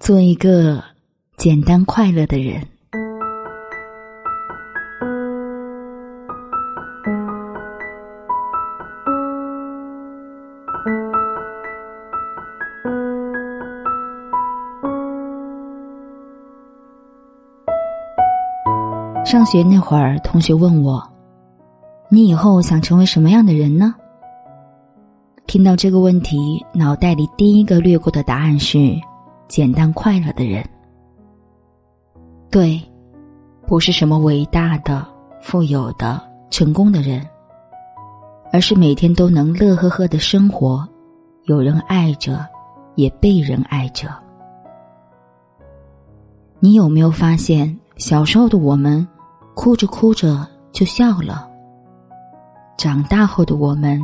做一个简单快乐的人。上学那会儿，同学问我：“你以后想成为什么样的人呢？”听到这个问题，脑袋里第一个掠过的答案是：简单快乐的人。对，不是什么伟大的、富有的、成功的人，而是每天都能乐呵呵的生活，有人爱着，也被人爱着。你有没有发现？小时候的我们，哭着哭着就笑了；长大后的我们，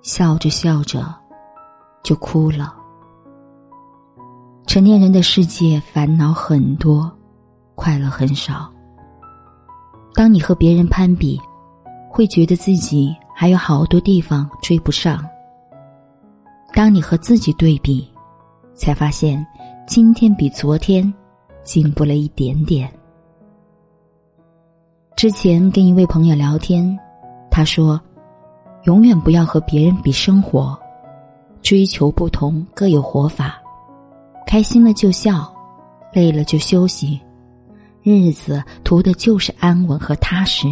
笑着笑着就哭了。成年人的世界烦恼很多，快乐很少。当你和别人攀比，会觉得自己还有好多地方追不上；当你和自己对比，才发现今天比昨天进步了一点点。之前跟一位朋友聊天，他说：“永远不要和别人比生活，追求不同各有活法，开心了就笑，累了就休息，日子图的就是安稳和踏实。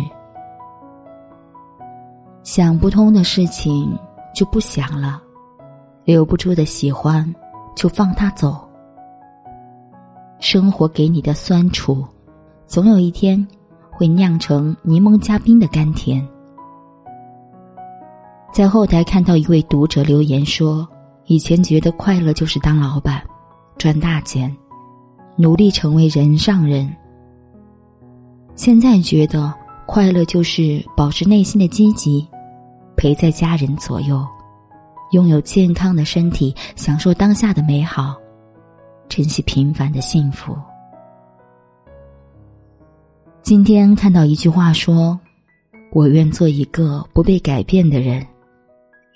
想不通的事情就不想了，留不住的喜欢就放他走。生活给你的酸楚，总有一天。”会酿成柠檬加冰的甘甜。在后台看到一位读者留言说：“以前觉得快乐就是当老板，赚大钱，努力成为人上人。现在觉得快乐就是保持内心的积极，陪在家人左右，拥有健康的身体，享受当下的美好，珍惜平凡的幸福。”今天看到一句话说：“我愿做一个不被改变的人，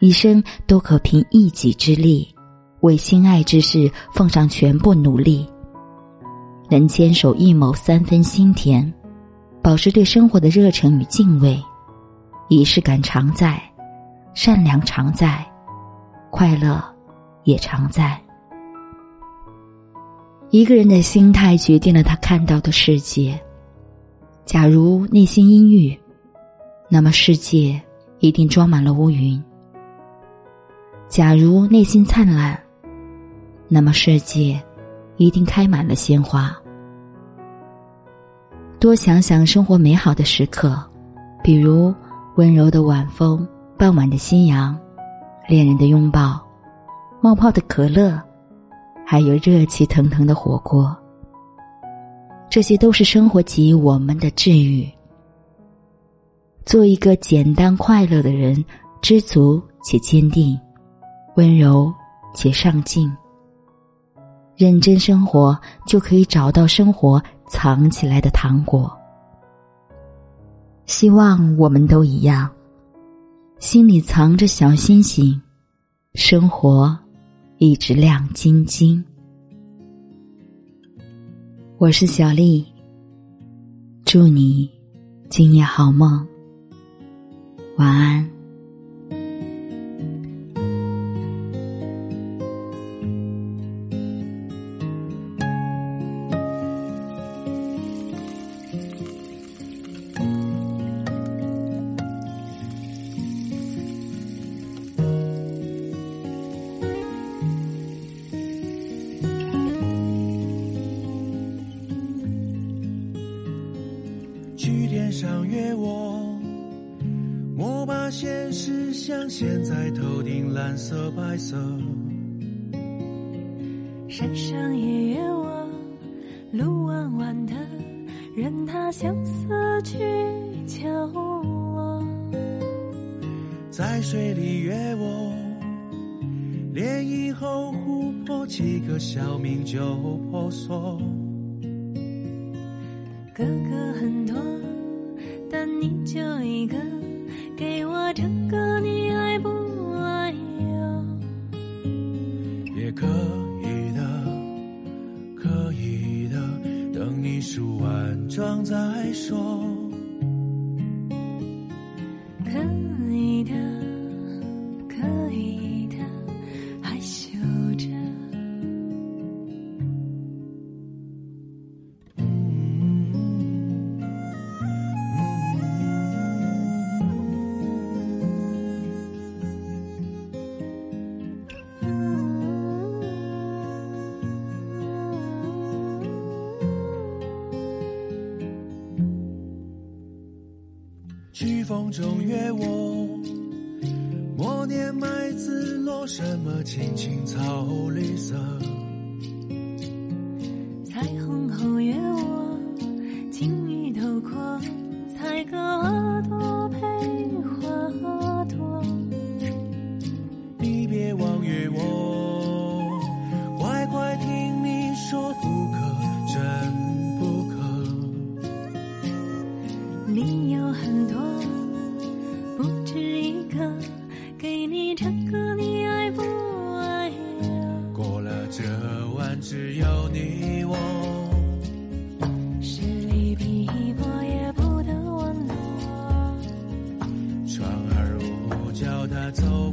一生都可凭一己之力，为心爱之事奉上全部努力。能坚守一亩三分心田，保持对生活的热忱与敬畏，仪式感常在，善良常在，快乐也常在。一个人的心态决定了他看到的世界。”假如内心阴郁，那么世界一定装满了乌云；假如内心灿烂，那么世界一定开满了鲜花。多想想生活美好的时刻，比如温柔的晚风、傍晚的夕阳、恋人的拥抱、冒泡的可乐，还有热气腾腾的火锅。这些都是生活给予我们的治愈。做一个简单快乐的人，知足且坚定，温柔且上进。认真生活，就可以找到生活藏起来的糖果。希望我们都一样，心里藏着小星星，生活一直亮晶晶。我是小丽，祝你今夜好梦，晚安。上约我，莫把现实像现在头顶蓝色白色。山上也约我，路弯弯的，任他相思去求我。在水里约我，涟漪后湖泊几个小名就婆娑。哥哥很多。但你就一个，给我这个，你爱不爱哟？也可以的，可以的，等你梳完妆再说。曲风中约我，默念麦子落，什么青青草绿色。走。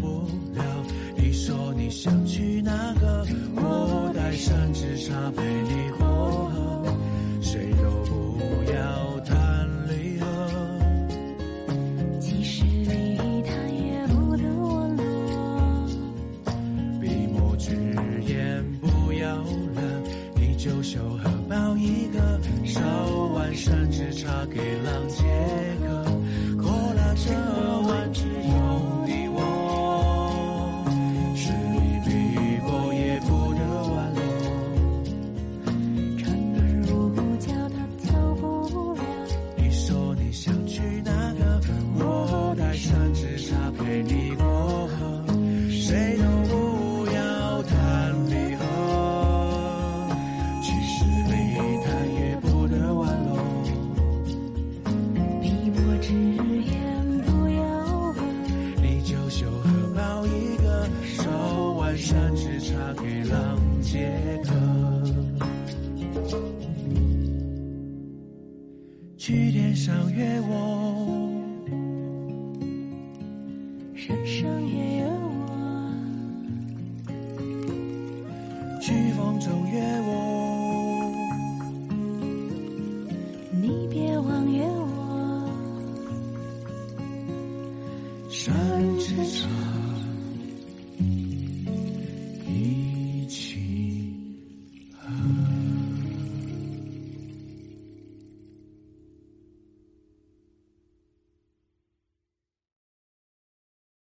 山上也有我，曲风中也我，你别忘约我，山之上。